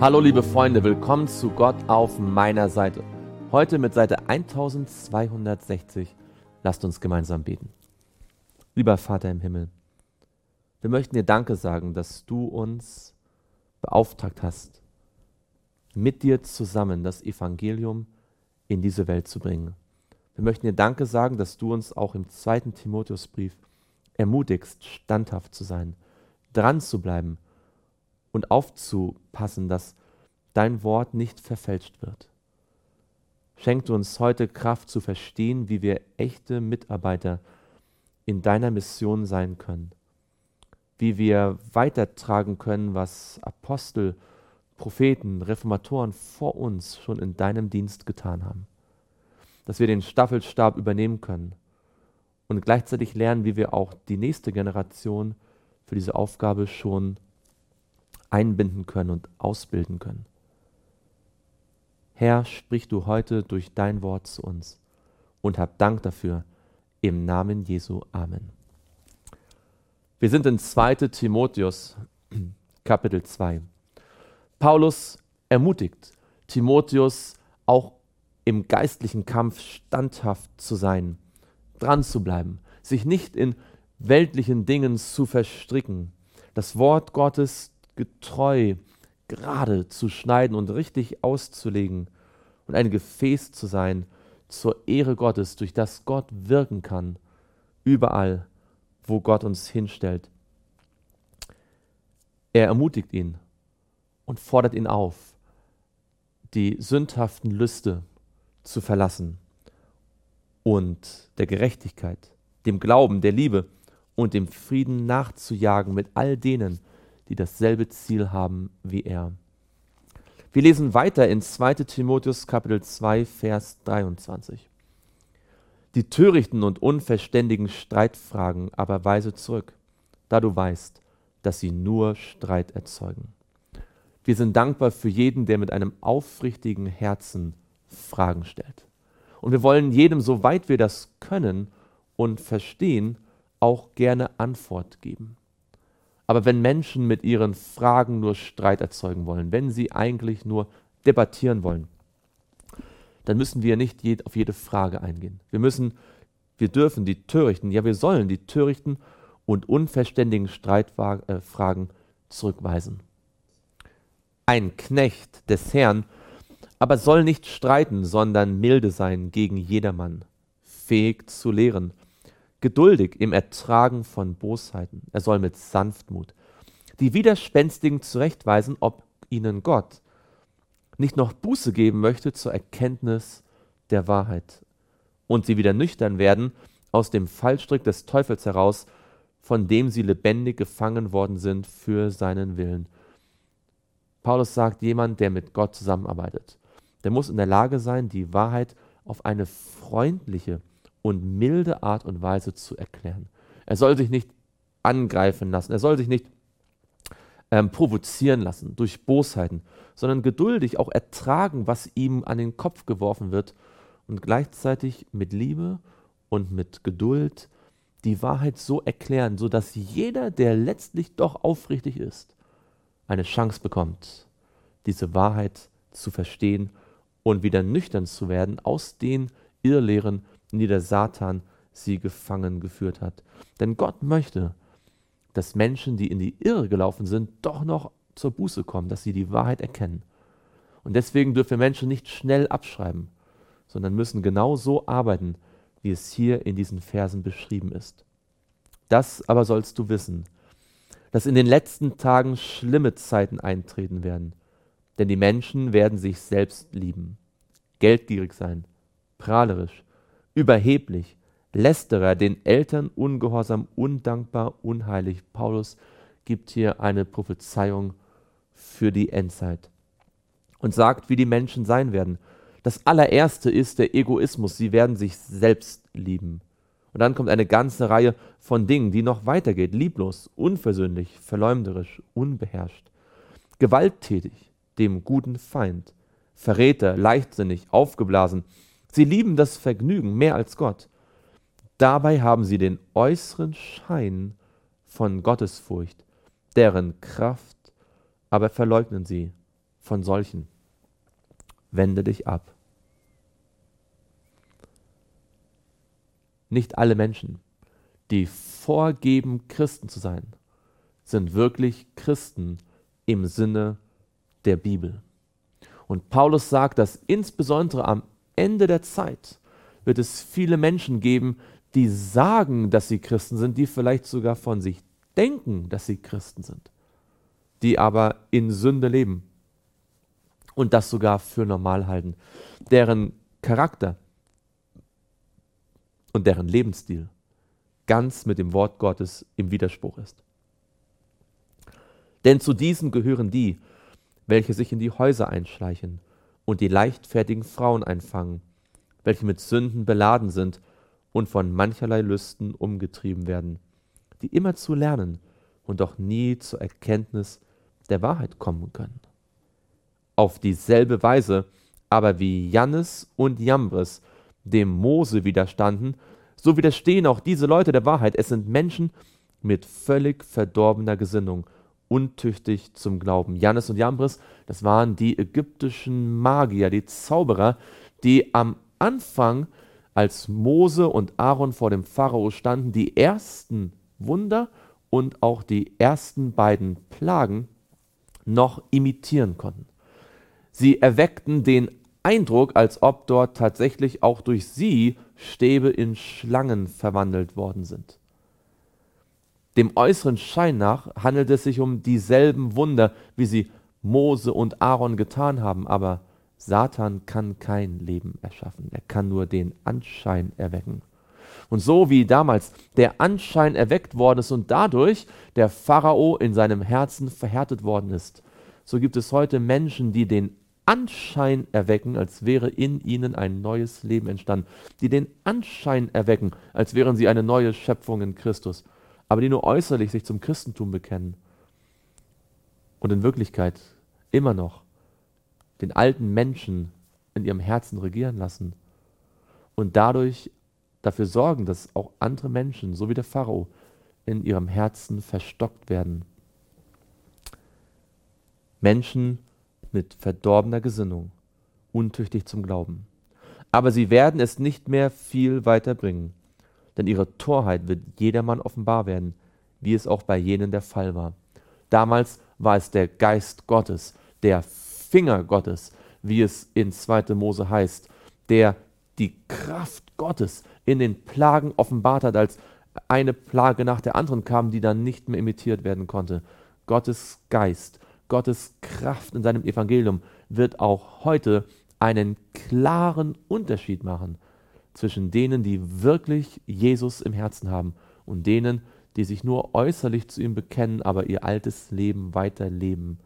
Hallo liebe Freunde, willkommen zu Gott auf meiner Seite. Heute mit Seite 1260. Lasst uns gemeinsam beten. Lieber Vater im Himmel, wir möchten dir Danke sagen, dass du uns beauftragt hast, mit dir zusammen das Evangelium in diese Welt zu bringen. Wir möchten dir Danke sagen, dass du uns auch im zweiten Timotheusbrief ermutigst, standhaft zu sein, dran zu bleiben und aufzupassen, dass dein Wort nicht verfälscht wird. Schenk uns heute Kraft zu verstehen, wie wir echte Mitarbeiter in deiner Mission sein können, wie wir weitertragen können, was Apostel, Propheten, Reformatoren vor uns schon in deinem Dienst getan haben, dass wir den Staffelstab übernehmen können und gleichzeitig lernen, wie wir auch die nächste Generation für diese Aufgabe schon einbinden können und ausbilden können. Herr, sprich du heute durch dein Wort zu uns und hab Dank dafür. Im Namen Jesu. Amen. Wir sind in 2. Timotheus, Kapitel 2. Paulus ermutigt Timotheus auch im geistlichen Kampf standhaft zu sein, dran zu bleiben, sich nicht in weltlichen Dingen zu verstricken, das Wort Gottes getreu, gerade zu schneiden und richtig auszulegen und ein Gefäß zu sein zur Ehre Gottes, durch das Gott wirken kann, überall, wo Gott uns hinstellt. Er ermutigt ihn und fordert ihn auf, die sündhaften Lüste zu verlassen und der Gerechtigkeit, dem Glauben, der Liebe und dem Frieden nachzujagen mit all denen, die dasselbe Ziel haben wie er. Wir lesen weiter in 2 Timotheus Kapitel 2 Vers 23. Die törichten und unverständigen Streitfragen aber weise zurück, da du weißt, dass sie nur Streit erzeugen. Wir sind dankbar für jeden, der mit einem aufrichtigen Herzen Fragen stellt. Und wir wollen jedem, soweit wir das können und verstehen, auch gerne Antwort geben. Aber wenn Menschen mit ihren Fragen nur Streit erzeugen wollen, wenn sie eigentlich nur debattieren wollen, dann müssen wir nicht auf jede Frage eingehen. Wir müssen, wir dürfen die törichten, ja wir sollen die törichten und unverständigen Streitfragen zurückweisen. Ein Knecht des Herrn aber soll nicht streiten, sondern milde sein gegen jedermann, fähig zu lehren, geduldig im Ertragen von Bosheiten. Er soll mit Sanftmut die Widerspenstigen zurechtweisen, ob ihnen Gott nicht noch Buße geben möchte zur Erkenntnis der Wahrheit und sie wieder nüchtern werden aus dem Fallstrick des Teufels heraus, von dem sie lebendig gefangen worden sind für seinen Willen. Paulus sagt, jemand, der mit Gott zusammenarbeitet, der muss in der Lage sein, die Wahrheit auf eine freundliche, und milde Art und Weise zu erklären. Er soll sich nicht angreifen lassen, er soll sich nicht ähm, provozieren lassen durch Bosheiten, sondern geduldig auch ertragen, was ihm an den Kopf geworfen wird und gleichzeitig mit Liebe und mit Geduld die Wahrheit so erklären, sodass jeder, der letztlich doch aufrichtig ist, eine Chance bekommt, diese Wahrheit zu verstehen und wieder nüchtern zu werden aus den Irrlehren, in die der Satan sie gefangen geführt hat. Denn Gott möchte, dass Menschen, die in die Irre gelaufen sind, doch noch zur Buße kommen, dass sie die Wahrheit erkennen. Und deswegen dürfen wir Menschen nicht schnell abschreiben, sondern müssen genau so arbeiten, wie es hier in diesen Versen beschrieben ist. Das aber sollst du wissen, dass in den letzten Tagen schlimme Zeiten eintreten werden, denn die Menschen werden sich selbst lieben, geldgierig sein, prahlerisch, überheblich, lästerer, den Eltern ungehorsam, undankbar, unheilig. Paulus gibt hier eine Prophezeiung für die Endzeit und sagt, wie die Menschen sein werden. Das allererste ist der Egoismus. Sie werden sich selbst lieben. Und dann kommt eine ganze Reihe von Dingen, die noch weitergeht. Lieblos, unversöhnlich, verleumderisch, unbeherrscht, gewalttätig, dem guten Feind, Verräter, leichtsinnig, aufgeblasen, Sie lieben das Vergnügen mehr als Gott. Dabei haben sie den äußeren Schein von Gottesfurcht, deren Kraft aber verleugnen sie. von solchen. Wende dich ab. Nicht alle Menschen, die vorgeben, Christen zu sein, sind wirklich Christen im Sinne der Bibel. Und Paulus sagt, dass insbesondere am Ende der Zeit wird es viele Menschen geben, die sagen, dass sie Christen sind, die vielleicht sogar von sich denken, dass sie Christen sind, die aber in Sünde leben und das sogar für normal halten, deren Charakter und deren Lebensstil ganz mit dem Wort Gottes im Widerspruch ist. Denn zu diesen gehören die, welche sich in die Häuser einschleichen und die leichtfertigen Frauen einfangen, welche mit Sünden beladen sind und von mancherlei Lüsten umgetrieben werden, die immer zu lernen und doch nie zur Erkenntnis der Wahrheit kommen können. Auf dieselbe Weise aber wie Jannes und Jambres dem Mose widerstanden, so widerstehen auch diese Leute der Wahrheit. Es sind Menschen mit völlig verdorbener Gesinnung, untüchtig zum Glauben. Jannes und Jambres, das waren die ägyptischen Magier, die Zauberer, die am Anfang, als Mose und Aaron vor dem Pharao standen, die ersten Wunder und auch die ersten beiden Plagen noch imitieren konnten. Sie erweckten den Eindruck, als ob dort tatsächlich auch durch sie Stäbe in Schlangen verwandelt worden sind. Dem äußeren Schein nach handelt es sich um dieselben Wunder, wie sie Mose und Aaron getan haben, aber Satan kann kein Leben erschaffen, er kann nur den Anschein erwecken. Und so wie damals der Anschein erweckt worden ist und dadurch der Pharao in seinem Herzen verhärtet worden ist, so gibt es heute Menschen, die den Anschein erwecken, als wäre in ihnen ein neues Leben entstanden, die den Anschein erwecken, als wären sie eine neue Schöpfung in Christus, aber die nur äußerlich sich zum Christentum bekennen und in Wirklichkeit immer noch den alten Menschen in ihrem Herzen regieren lassen und dadurch dafür sorgen, dass auch andere Menschen, so wie der Pharao, in ihrem Herzen verstockt werden. Menschen, mit verdorbener Gesinnung, untüchtig zum Glauben. Aber sie werden es nicht mehr viel weiter bringen, denn ihre Torheit wird jedermann offenbar werden, wie es auch bei jenen der Fall war. Damals war es der Geist Gottes, der Finger Gottes, wie es in 2. Mose heißt, der die Kraft Gottes in den Plagen offenbart hat, als eine Plage nach der anderen kam, die dann nicht mehr imitiert werden konnte. Gottes Geist Gottes Kraft in seinem Evangelium wird auch heute einen klaren Unterschied machen zwischen denen, die wirklich Jesus im Herzen haben und denen, die sich nur äußerlich zu ihm bekennen, aber ihr altes Leben weiterleben.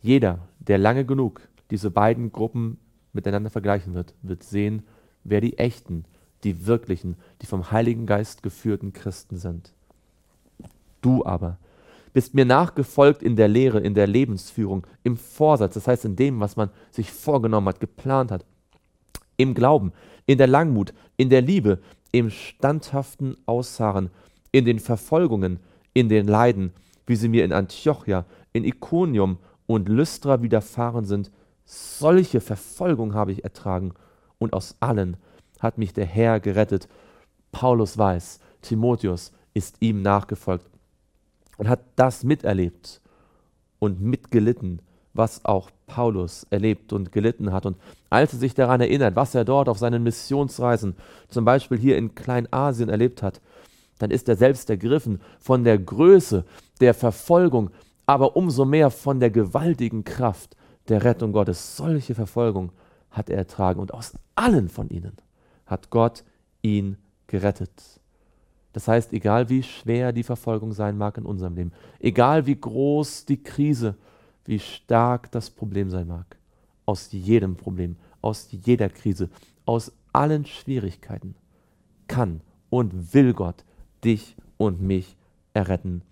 Jeder, der lange genug diese beiden Gruppen miteinander vergleichen wird, wird sehen, wer die echten, die wirklichen, die vom Heiligen Geist geführten Christen sind. Du aber, bist mir nachgefolgt in der Lehre, in der Lebensführung, im Vorsatz, das heißt in dem, was man sich vorgenommen hat, geplant hat, im Glauben, in der Langmut, in der Liebe, im standhaften Ausharren, in den Verfolgungen, in den Leiden, wie sie mir in Antiochia, in Iconium und Lystra widerfahren sind, solche Verfolgung habe ich ertragen, und aus allen hat mich der Herr gerettet. Paulus weiß, Timotheus ist ihm nachgefolgt und hat das miterlebt und mitgelitten, was auch Paulus erlebt und gelitten hat. Und als er sich daran erinnert, was er dort auf seinen Missionsreisen, zum Beispiel hier in Kleinasien erlebt hat, dann ist er selbst ergriffen von der Größe der Verfolgung, aber umso mehr von der gewaltigen Kraft der Rettung Gottes. Solche Verfolgung hat er ertragen und aus allen von ihnen hat Gott ihn gerettet. Das heißt, egal wie schwer die Verfolgung sein mag in unserem Leben, egal wie groß die Krise, wie stark das Problem sein mag, aus jedem Problem, aus jeder Krise, aus allen Schwierigkeiten kann und will Gott dich und mich erretten.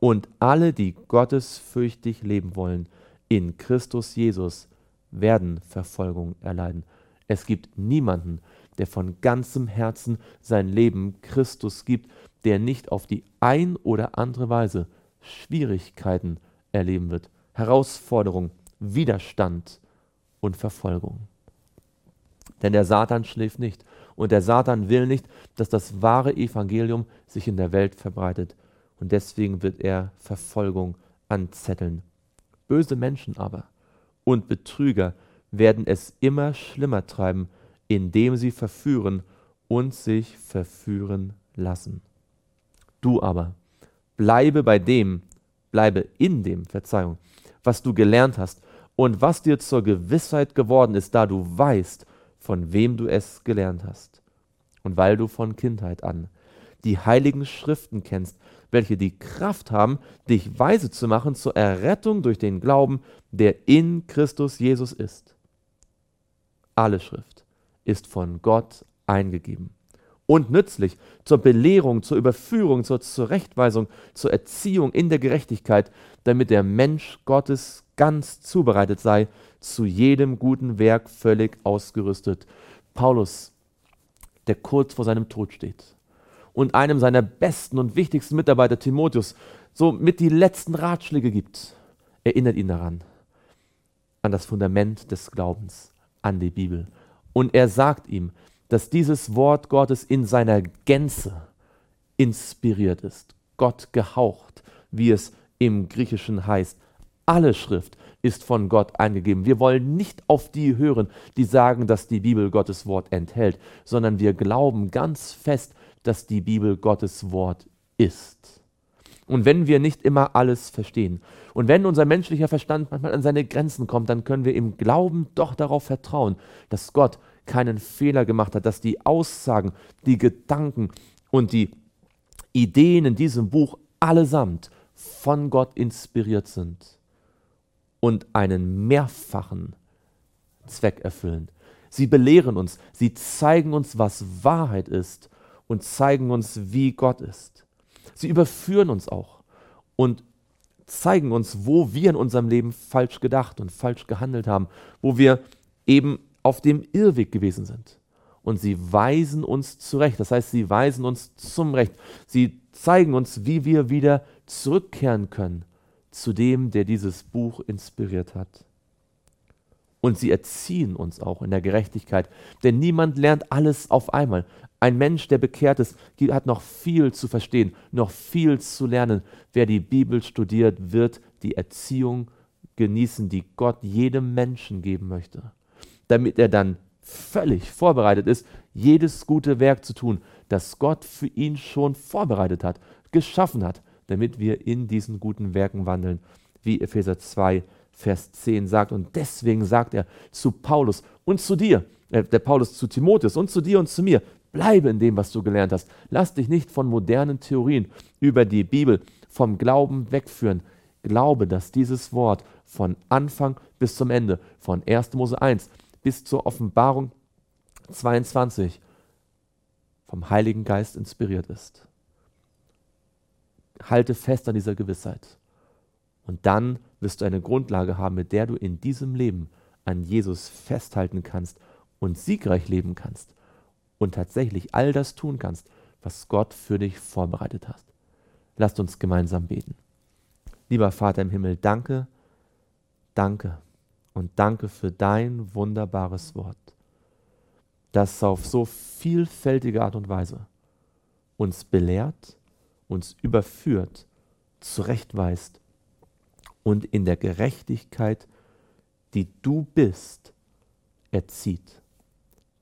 Und alle, die gottesfürchtig leben wollen, in Christus Jesus, werden Verfolgung erleiden. Es gibt niemanden, der von ganzem Herzen sein Leben Christus gibt, der nicht auf die ein oder andere Weise Schwierigkeiten erleben wird, Herausforderung, Widerstand und Verfolgung. Denn der Satan schläft nicht und der Satan will nicht, dass das wahre Evangelium sich in der Welt verbreitet und deswegen wird er Verfolgung anzetteln. Böse Menschen aber und Betrüger werden es immer schlimmer treiben, indem sie verführen und sich verführen lassen. Du aber bleibe bei dem, bleibe in dem, Verzeihung, was du gelernt hast und was dir zur Gewissheit geworden ist, da du weißt, von wem du es gelernt hast. Und weil du von Kindheit an die heiligen Schriften kennst, welche die Kraft haben, dich weise zu machen zur Errettung durch den Glauben, der in Christus Jesus ist. Alle Schrift ist von Gott eingegeben und nützlich zur Belehrung, zur Überführung, zur Zurechtweisung, zur Erziehung in der Gerechtigkeit, damit der Mensch Gottes ganz zubereitet sei, zu jedem guten Werk völlig ausgerüstet. Paulus, der kurz vor seinem Tod steht und einem seiner besten und wichtigsten Mitarbeiter, Timotheus, so mit die letzten Ratschläge gibt, erinnert ihn daran, an das Fundament des Glaubens, an die Bibel. Und er sagt ihm, dass dieses Wort Gottes in seiner Gänze inspiriert ist, Gott gehaucht, wie es im Griechischen heißt. Alle Schrift ist von Gott eingegeben. Wir wollen nicht auf die hören, die sagen, dass die Bibel Gottes Wort enthält, sondern wir glauben ganz fest, dass die Bibel Gottes Wort ist. Und wenn wir nicht immer alles verstehen und wenn unser menschlicher Verstand manchmal an seine Grenzen kommt, dann können wir im Glauben doch darauf vertrauen, dass Gott keinen Fehler gemacht hat, dass die Aussagen, die Gedanken und die Ideen in diesem Buch allesamt von Gott inspiriert sind und einen mehrfachen Zweck erfüllen. Sie belehren uns, sie zeigen uns, was Wahrheit ist und zeigen uns, wie Gott ist. Sie überführen uns auch und zeigen uns, wo wir in unserem Leben falsch gedacht und falsch gehandelt haben, wo wir eben auf dem Irrweg gewesen sind. Und sie weisen uns zurecht. Das heißt, sie weisen uns zum Recht. Sie zeigen uns, wie wir wieder zurückkehren können zu dem, der dieses Buch inspiriert hat. Und sie erziehen uns auch in der Gerechtigkeit. Denn niemand lernt alles auf einmal. Ein Mensch, der bekehrt ist, hat noch viel zu verstehen, noch viel zu lernen. Wer die Bibel studiert, wird die Erziehung genießen, die Gott jedem Menschen geben möchte damit er dann völlig vorbereitet ist, jedes gute Werk zu tun, das Gott für ihn schon vorbereitet hat, geschaffen hat, damit wir in diesen guten Werken wandeln, wie Epheser 2, Vers 10 sagt. Und deswegen sagt er zu Paulus und zu dir, äh, der Paulus zu Timotheus und zu dir und zu mir, bleibe in dem, was du gelernt hast. Lass dich nicht von modernen Theorien über die Bibel, vom Glauben wegführen. Glaube, dass dieses Wort von Anfang bis zum Ende, von 1. Mose 1 bis zur Offenbarung 22 vom Heiligen Geist inspiriert ist. Halte fest an dieser Gewissheit. Und dann wirst du eine Grundlage haben, mit der du in diesem Leben an Jesus festhalten kannst und siegreich leben kannst und tatsächlich all das tun kannst, was Gott für dich vorbereitet hat. Lasst uns gemeinsam beten. Lieber Vater im Himmel, danke, danke und danke für dein wunderbares Wort, das auf so vielfältige Art und Weise uns belehrt, uns überführt, zurechtweist und in der Gerechtigkeit, die du bist, erzieht.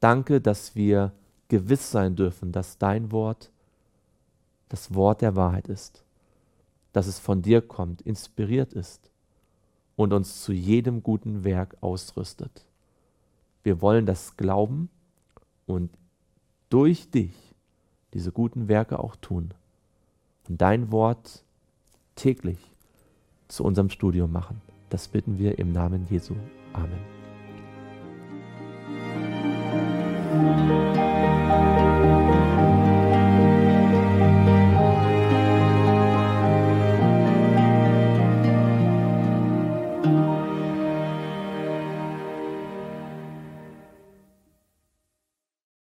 Danke, dass wir gewiss sein dürfen, dass dein Wort das Wort der Wahrheit ist, dass es von dir kommt, inspiriert ist und uns zu jedem guten Werk ausrüstet. Wir wollen das glauben und durch dich diese guten Werke auch tun und dein Wort täglich zu unserem Studium machen. Das bitten wir im Namen Jesu. Amen.